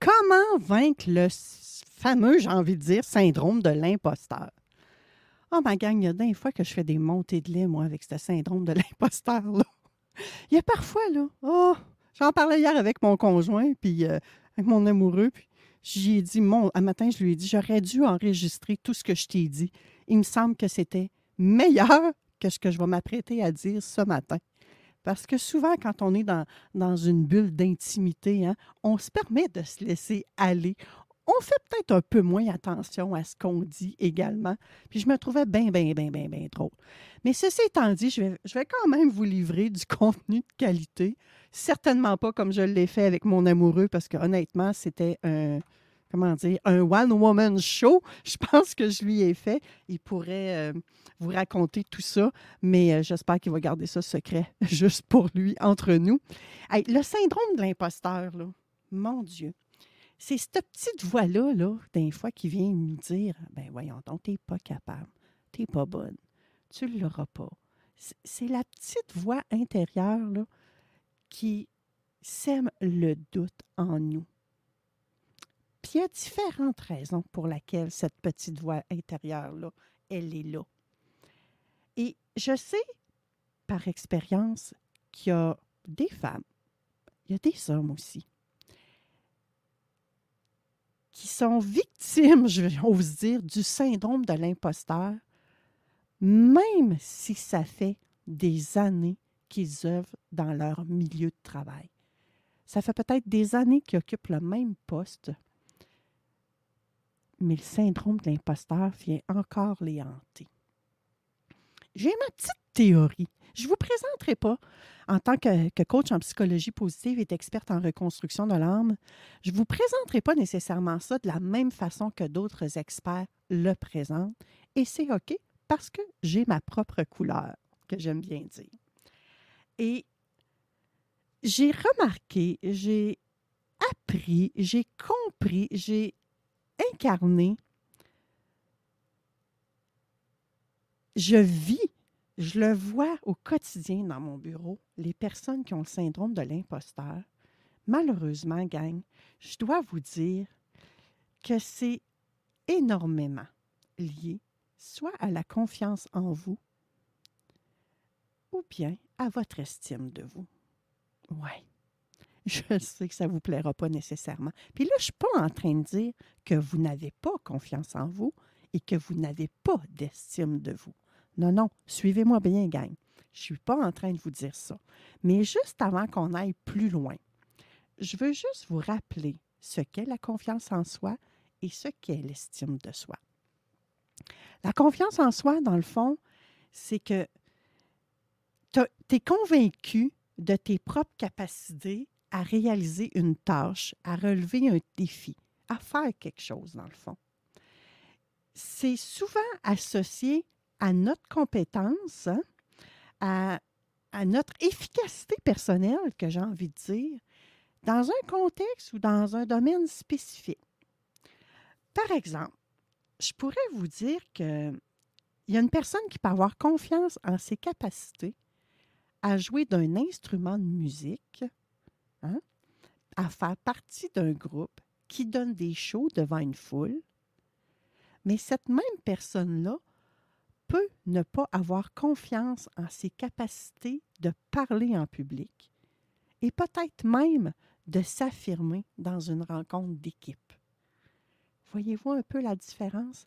Comment vaincre le fameux, j'ai envie de dire, syndrome de l'imposteur? Oh, ma gang, il y a des fois que je fais des montées de lait, moi, avec ce syndrome de l'imposteur-là. Il y a parfois, là, oh, j'en parlais hier avec mon conjoint, puis euh, avec mon amoureux, puis j'y ai dit, mon, un matin, je lui ai dit, j'aurais dû enregistrer tout ce que je t'ai dit. Il me semble que c'était meilleur que ce que je vais m'apprêter à dire ce matin. Parce que souvent, quand on est dans, une bulle d'intimité, hein, on se permet de se laisser aller. On fait peut-être un peu moins attention à ce qu'on dit également. Puis je me trouvais bien, bien, bien, bien, bien drôle. Mais ceci étant dit, je vais, je vais quand même vous livrer du contenu de qualité. Certainement pas comme je l'ai fait avec mon amoureux, parce que honnêtement, c'était un, comment dire, un one-woman show. Je pense que je lui ai fait. Il pourrait euh, vous raconter tout ça, mais euh, j'espère qu'il va garder ça secret, juste pour lui, entre nous. Le syndrome de l'imposteur, là, mon Dieu, c'est cette petite voix-là, là, des fois, qui vient nous dire ben voyons donc, t'es pas capable, t'es pas bonne, tu ne l'auras pas. C'est- C'est la petite voix intérieure, là, qui sème le doute en nous. Il y a différentes raisons pour lesquelles cette petite voix intérieure-là, elle est là. Et je sais par expérience qu'il y a des femmes, il y a des hommes aussi, qui sont victimes, je ose dire, du syndrome de l'imposteur, même si ça fait des années qu'ils œuvrent dans leur milieu de travail. Ça fait peut-être des années qu'ils occupent le même poste, mais le syndrome de l'imposteur vient encore les hanter. J'ai ma petite théorie. Je ne vous présenterai pas en tant que, coach en psychologie positive et experte en reconstruction de l'âme. Je ne vous présenterai pas nécessairement ça de la même façon que d'autres experts le présentent. Et c'est OK parce que j'ai ma propre couleur, que j'aime bien dire. Et j'ai remarqué, j'ai appris, j'ai compris, j'ai incarné, je vis, je le vois au quotidien dans mon bureau, les personnes qui ont le syndrome de l'imposteur. Malheureusement, gang, je dois vous dire que c'est énormément lié soit à la confiance en vous ou bien à votre estime de vous. Ouais. Je sais que ça ne vous plaira pas nécessairement. Puis là, je ne suis pas en train de dire que vous n'avez pas confiance en vous et que vous n'avez pas d'estime de vous. Non, non, suivez-moi bien, gang. Je ne suis pas en train de vous dire ça. Mais juste avant qu'on aille plus loin, je veux juste vous rappeler ce qu'est la confiance en soi et ce qu'est l'estime de soi. La confiance en soi, dans le fond, c'est que tu es convaincu de tes propres capacités à réaliser une tâche, à relever un défi, à faire quelque chose, dans le fond. C'est souvent associé à notre compétence, hein, à, à notre efficacité personnelle, que j'ai envie de dire, dans un contexte ou dans un domaine spécifique. Par exemple, je pourrais vous dire qu'il y a une personne qui peut avoir confiance en ses capacités à jouer d'un instrument de musique, hein, à faire partie d'un groupe qui donne des shows devant une foule, mais cette même personne-là peut ne pas avoir confiance en ses capacités de parler en public et peut-être même de s'affirmer dans une rencontre d'équipe. Voyez-vous un peu la différence?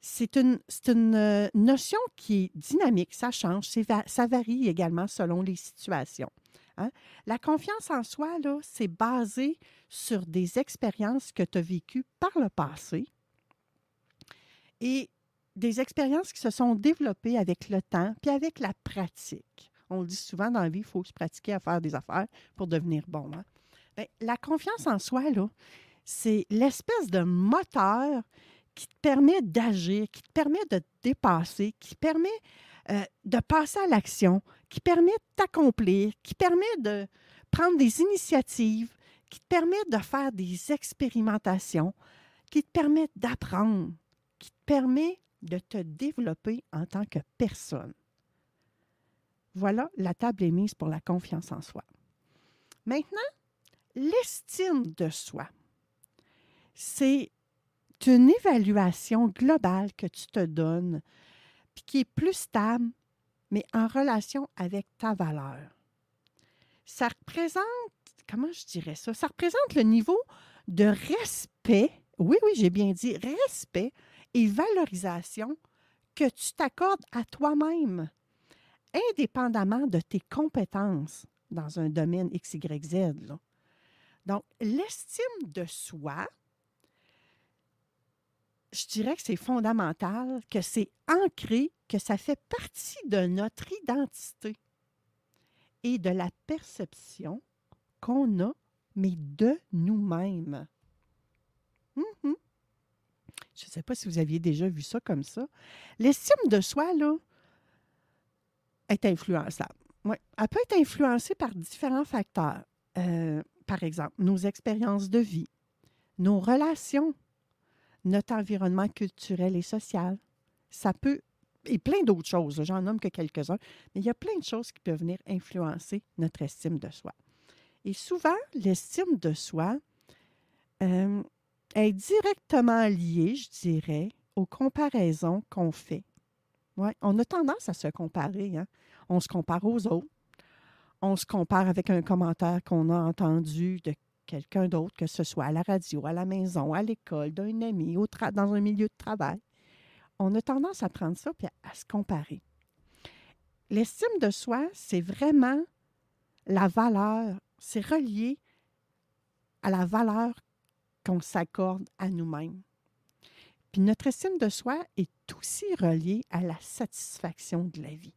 C'est une, une euh, notion qui est dynamique, ça change, ça varie également selon les situations. Hein. La confiance en soi, là, c'est basé sur des expériences que tu as vécues par le passé et des expériences qui se sont développées avec le temps puis avec la pratique. On le dit souvent dans la vie, il faut se pratiquer à faire des affaires pour devenir bon. hein. Ben, la confiance en soi, là, c'est l'espèce de moteur qui te permet d'agir, qui te permet de dépasser, qui permet euh, de passer à l'action, qui permet de t'accomplir, qui permet de prendre des initiatives, qui te permet de faire des expérimentations, qui te permet d'apprendre, qui te permet de te développer en tant que personne. Voilà, la table est mise pour la confiance en soi. Maintenant, l'estime de soi. C'est une évaluation globale que tu te donnes, puis qui est plus stable, mais en relation avec ta valeur. Ça représente, comment je dirais ça? Ça représente le niveau de respect, oui, oui, j'ai bien dit respect et valorisation que tu t'accordes à toi-même, indépendamment de tes compétences dans un domaine XYZ. là. Donc, l'estime de soi, je dirais que c'est fondamental, que c'est ancré, que ça fait partie de notre identité et de la perception qu'on a, mais de nous-mêmes. Mhm. Je ne sais pas si vous aviez déjà vu ça comme ça. L'estime de soi, là, est influençable. Elle peut être influencée par différents facteurs. Euh, par exemple, nos expériences de vie, nos relations, notre environnement culturel et social. Ça peut, et plein d'autres choses, j'en nomme que quelques-uns, mais il y a plein de choses qui peuvent venir influencer notre estime de soi. Et souvent, l'estime de soi euh, est directement liée, je dirais, aux comparaisons qu'on fait. On a tendance à se comparer. hein. On se compare aux autres. On se compare avec un commentaire qu'on a entendu de quelqu'un d'autre, que ce soit à la radio, à la maison, à l'école, d'un ami, dans un milieu de travail. On a tendance à prendre ça et à, à se comparer. L'estime de soi, c'est vraiment la valeur, c'est relié à la valeur qu'on s'accorde à nous-mêmes. Puis notre estime de soi est aussi reliée à la satisfaction de la vie.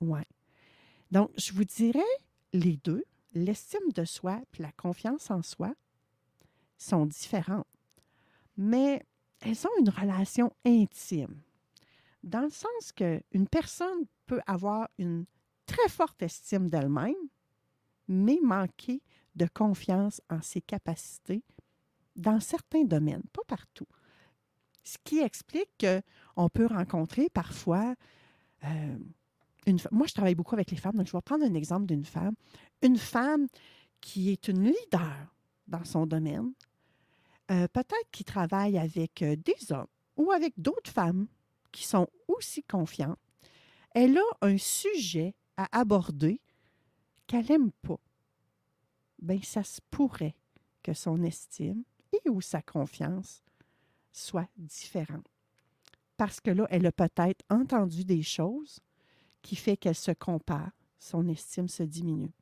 Ouais. Donc, je vous dirais les deux, l'estime de soi et la confiance en soi sont différentes, mais elles ont une relation intime, dans le sens qu'une personne peut avoir une très forte estime d'elle-même, mais manquer de confiance en ses capacités dans certains domaines, pas partout. Ce qui explique qu'on peut rencontrer parfois euh, moi, je travaille beaucoup avec les femmes, donc je vais prendre un exemple d'une femme. Une femme qui est une leader dans son domaine, euh, peut-être qui travaille avec euh, des hommes ou avec d'autres femmes qui sont aussi confiantes. Elle a un sujet à aborder qu'elle n'aime pas. Bien, ça se pourrait que son estime et ou sa confiance soient différentes. Parce que là, elle a peut-être entendu des choses qui fait qu'elle se compare, son estime se diminue.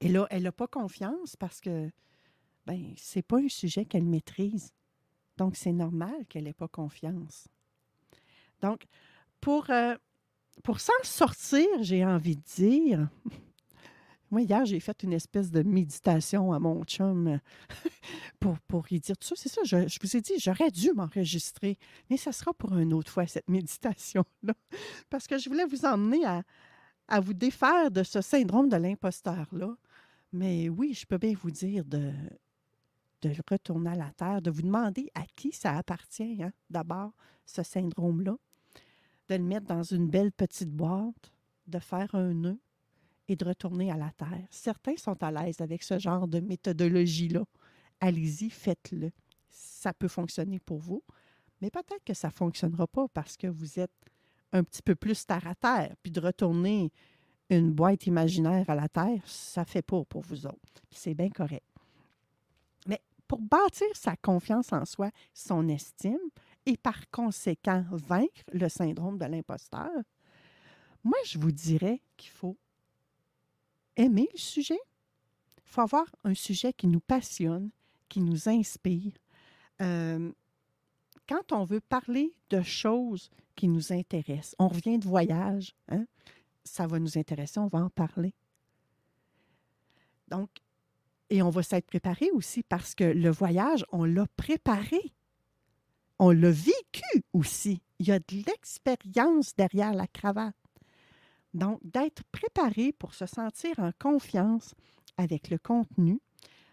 Et là, elle n'a pas confiance parce que ben, ce n'est pas un sujet qu'elle maîtrise. Donc, c'est normal qu'elle n'ait pas confiance. Donc, pour, euh, pour s'en sortir, j'ai envie de dire, moi, hier, j'ai fait une espèce de méditation à mon chum euh, pour, pour y dire tout ça. C'est ça, je, vous ai dit, j'aurais dû m'enregistrer, mais ça sera pour une autre fois, cette méditation-là parce que je voulais vous emmener à, à vous défaire de ce syndrome de l'imposteur-là. Mais oui, je peux bien vous dire de, de retourner à la Terre, de vous demander à qui ça appartient, hein, d'abord, ce syndrome-là, de le mettre dans une belle petite boîte, de faire un nœud et de retourner à la Terre. Certains sont à l'aise avec ce genre de méthodologie-là. Allez-y, faites-le. Ça peut fonctionner pour vous. Mais peut-être que ça ne fonctionnera pas parce que vous êtes un petit peu plus terre à terre, puis de retourner une boîte imaginaire à la terre, ça ne fait pas pour vous autres. C'est bien correct. Mais pour bâtir sa confiance en soi, son estime, et par conséquent vaincre le syndrome de l'imposteur, moi, je vous dirais qu'il faut aimer le sujet. Il faut avoir un sujet qui nous passionne, qui nous inspire. Euh, quand on veut parler de choses qui nous intéressent, on revient de voyage, hein, ça va nous intéresser, on va en parler. Donc, et on va s'être préparé aussi parce que le voyage, on l'a préparé. On l'a vécu aussi. Il y a de l'expérience derrière la cravate. Donc, d'être préparé pour se sentir en confiance avec le contenu,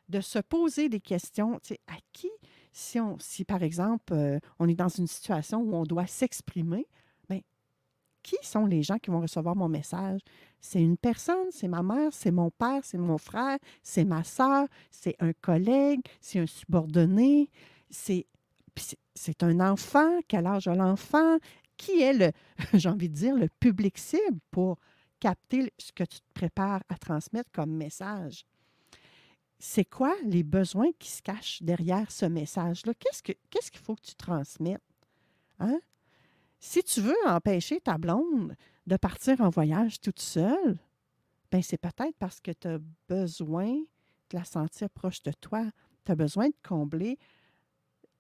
de se poser des questions, tu sais, à qui, si, par exemple, euh, on est dans une situation où on doit s'exprimer, bien, qui sont les gens qui vont recevoir mon message? C'est une personne, c'est ma mère, c'est mon père, c'est mon frère, c'est ma soeur, c'est un collègue, c'est un subordonné, c'est c'est un enfant, quel âge a l'enfant, qui est le, j'ai envie de dire, le public cible pour capter ce que tu te prépares à transmettre comme message? C'est quoi les besoins qui se cachent derrière ce message-là? Qu'est-ce, qu'est-ce qu'il faut que tu transmettes? Hein? Si tu veux empêcher ta blonde de partir en voyage toute seule, ben c'est peut-être parce que tu as besoin de la sentir proche de toi. Tu as besoin de combler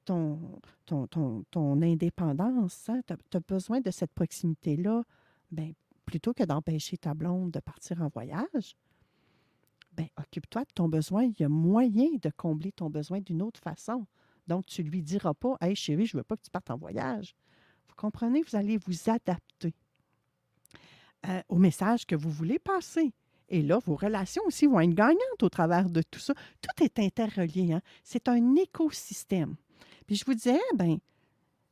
ton, indépendance. Hein? Tu as, besoin de cette proximité-là. Ben, plutôt que d'empêcher ta blonde de partir en voyage, ben, occupe-toi de ton besoin. Il y a moyen de combler ton besoin d'une autre façon. Donc, tu ne lui diras pas Hey chérie, je ne veux pas que tu partes en voyage. Vous comprenez? Vous allez vous adapter euh, au message que vous voulez passer. Et là, vos relations aussi vont être gagnantes au travers de tout ça. Tout est interrelié. Hein? C'est un écosystème. Puis je vous disais, ben,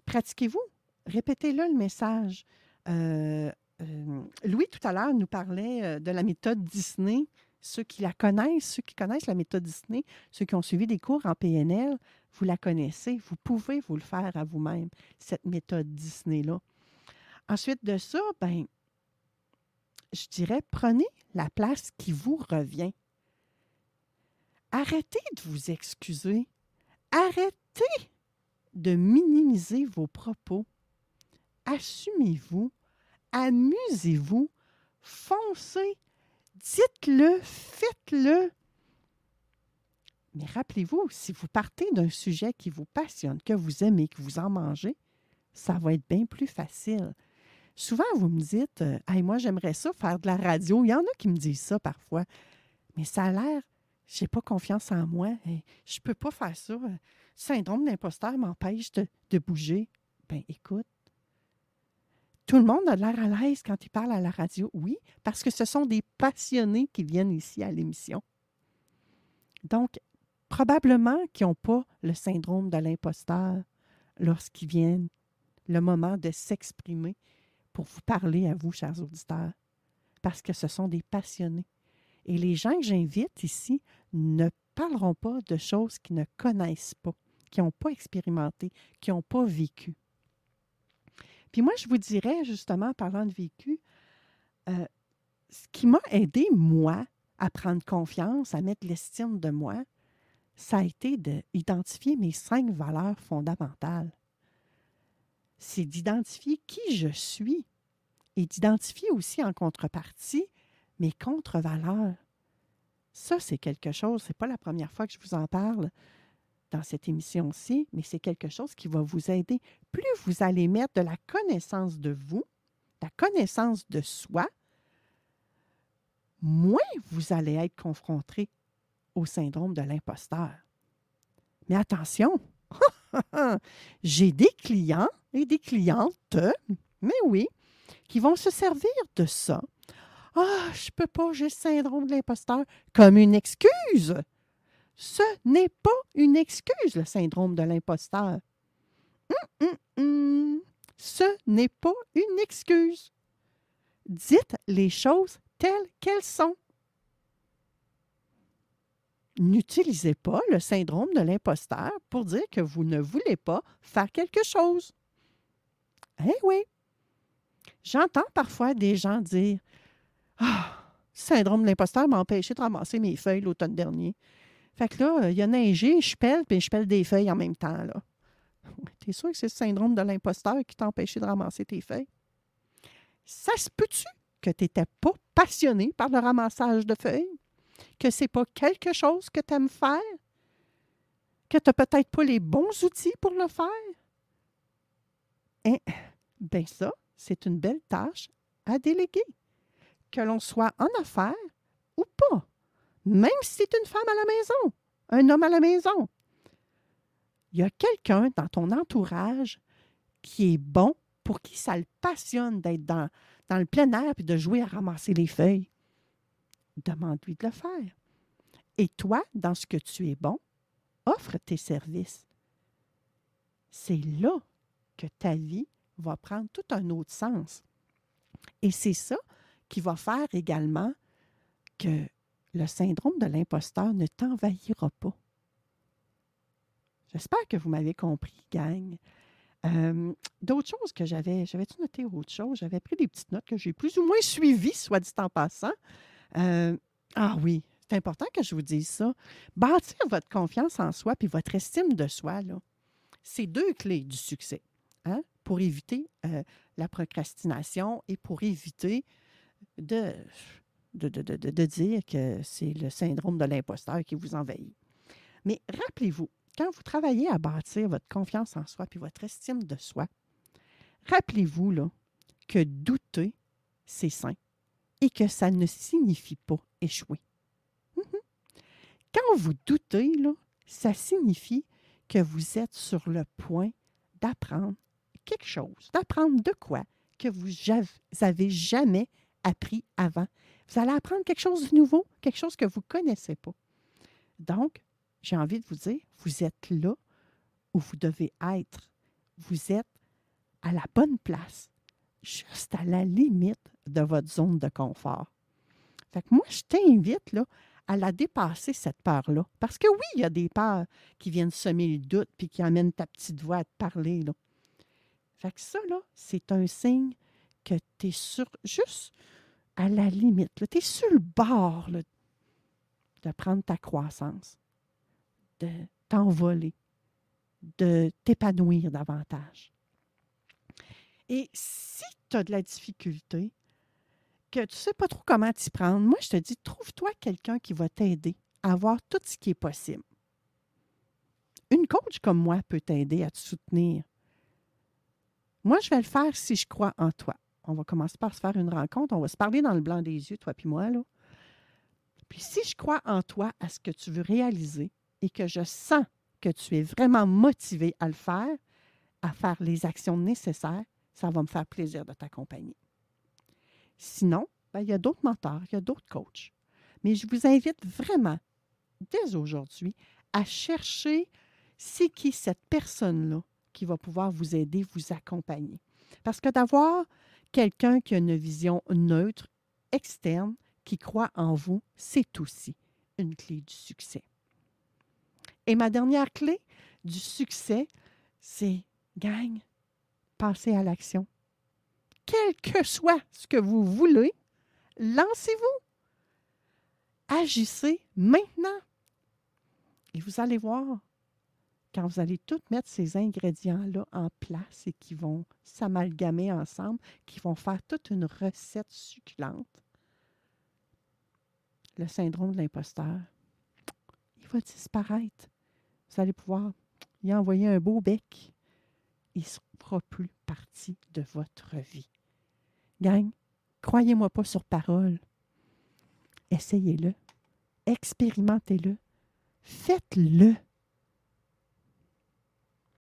pratiquez-vous. Répétez-le le message. Euh, euh, Louis, tout à l'heure, nous parlait de la méthode Disney ceux qui la connaissent, ceux qui connaissent la méthode Disney, ceux qui ont suivi des cours en PNL, vous la connaissez. Vous pouvez vous le faire à vous-même, cette méthode Disney-là. Ensuite de ça, ben, je dirais, prenez la place qui vous revient. Arrêtez de vous excuser. Arrêtez de minimiser vos propos. Assumez-vous. Amusez-vous. Foncez Dites-le, faites-le. Mais rappelez-vous, si vous partez d'un sujet qui vous passionne, que vous aimez, que vous en mangez, ça va être bien plus facile. Souvent, vous me dites, euh, moi, j'aimerais ça faire de la radio. Il y en a qui me disent ça parfois. Mais ça a l'air, j'ai pas confiance en moi. je peux pas faire ça. Syndrome d'imposteur m'empêche de, de bouger. Ben, écoute, tout le monde a l'air à l'aise quand il parle à la radio. Oui, parce que ce sont des passionnés qui viennent ici à l'émission. Donc, probablement qu'ils n'ont pas le syndrome de l'imposteur lorsqu'ils viennent le moment de s'exprimer pour vous parler à vous, chers auditeurs, parce que ce sont des passionnés. Et les gens que j'invite ici ne parleront pas de choses qu'ils ne connaissent pas, qui n'ont pas expérimenté, qui n'ont pas vécu. Puis moi, je vous dirais, justement, parlant de vécu, euh, ce qui m'a aidé, moi, à prendre confiance, à mettre l'estime de moi, ça a été d'identifier mes cinq valeurs fondamentales. C'est d'identifier qui je suis et d'identifier aussi en contrepartie mes contre-valeurs. Ça, c'est quelque chose, ce n'est pas la première fois que je vous en parle dans cette émission-ci, mais c'est quelque chose qui va vous aider. Plus vous allez mettre de la connaissance de vous, la connaissance de soi, moins vous allez être confronté au syndrome de l'imposteur. Mais attention, j'ai des clients et des clientes, mais oui, qui vont se servir de ça. Ah, je peux pas, j'ai le syndrome de l'imposteur comme une excuse ce n'est pas une excuse, le syndrome de l'imposteur. Hum, hum, hum. Ce n'est pas une excuse. Dites les choses telles qu'elles sont. n'utilisez pas le syndrome de l'imposteur pour dire que vous ne voulez pas faire quelque chose. Eh oui. J'entends parfois des gens dire Ah, syndrome de l'imposteur m'a empêché de ramasser mes feuilles l'automne dernier. Fait que là, il y a neigé, je pèle, puis je pèle des feuilles en même temps. là. T'es sûr que c'est le syndrome de l'imposteur qui t'a empêché de ramasser tes feuilles? Ça se peut-tu que tu n'étais pas passionné par le ramassage de feuilles? Que c'est pas quelque chose que tu aimes faire? Que tu n'as peut-être pas les bons outils pour le faire? Hein? Ben ça, c'est une belle tâche à déléguer. Que l'on soit en affaires ou pas. Même si c'est une femme à la maison, un homme à la maison. Il y a quelqu'un dans ton entourage qui est bon, pour qui ça le passionne d'être dans, dans le plein air et de jouer à ramasser les feuilles. Demande-lui de le faire. Et toi, dans ce que tu es bon, offre tes services. C'est là que ta vie va prendre tout un autre sens. Et c'est ça qui va faire également que le syndrome de l'imposteur ne t'envahira pas. J'espère que vous m'avez compris, gang. Euh, D'autres choses que j'avais, j'avais-tu noté autre chose? J'avais pris des petites notes que j'ai plus ou moins suivies, soit dit en passant. Euh, ah oui, c'est important que je vous dise ça. Bâtir votre confiance en soi puis votre estime de soi, là, c'est deux clés du succès hein, pour éviter euh, la procrastination et pour éviter de, dire que c'est le syndrome de l'imposteur qui vous envahit. Mais rappelez-vous, quand vous travaillez à bâtir votre confiance en soi puis votre estime de soi, rappelez-vous que douter, c'est sain et que ça ne signifie pas échouer. Mhm. Quand vous doutez, ça signifie que vous êtes sur le point d'apprendre quelque chose, d'apprendre de quoi que vous n'avez jamais appris avant. Vous allez apprendre quelque chose de nouveau, quelque chose que vous ne connaissez pas. Donc, j'ai envie de vous dire, vous êtes là où vous devez être. Vous êtes à la bonne place, juste à la limite de votre zone de confort. Fait que moi, je t'invite là, à la dépasser, cette peur-là. Parce que oui, il y a des peurs qui viennent semer le doute puis qui amènent ta petite voix à te parler. Là. Fait que ça, là, c'est un signe que tu es sur, juste à la limite. Tu es sur le bord de prendre ta croissance de t'envoler, de t'épanouir davantage. Et si tu as de la difficulté, que tu ne sais pas trop comment t'y prendre, moi, je te dis, trouve-toi quelqu'un qui va t'aider à voir tout ce qui est possible. Une coach comme moi peut t'aider à te soutenir. Moi, je vais le faire si je crois en toi. On va commencer par se faire une rencontre. On va se parler dans le blanc des yeux, toi puis moi. Là. Puis si je crois en toi, à ce que tu veux réaliser, et que je sens que tu es vraiment motivé à le faire, à faire les actions nécessaires, ça va me faire plaisir de t'accompagner. Sinon, ben, il y a d'autres mentors, il y a d'autres coachs. Mais je vous invite vraiment, dès aujourd'hui, à chercher c'est qui cette personne-là qui va pouvoir vous aider, vous accompagner. Parce que d'avoir quelqu'un qui a une vision neutre, externe, qui croit en vous, c'est aussi une clé du succès. Et ma dernière clé du succès, c'est, gang, passez à l'action. Quel que soit ce que vous voulez, lancez-vous. Agissez maintenant. Et vous allez voir, quand vous allez tout mettre ces ingrédients-là en place et qui vont s'amalgamer ensemble, qui vont faire toute une recette succulente, le syndrome de l'imposteur, il va disparaître vous allez pouvoir y envoyer un beau bec. Il ne fera plus partie de votre vie. Gang, croyez-moi pas sur parole. Essayez-le. Expérimentez-le. Faites-le.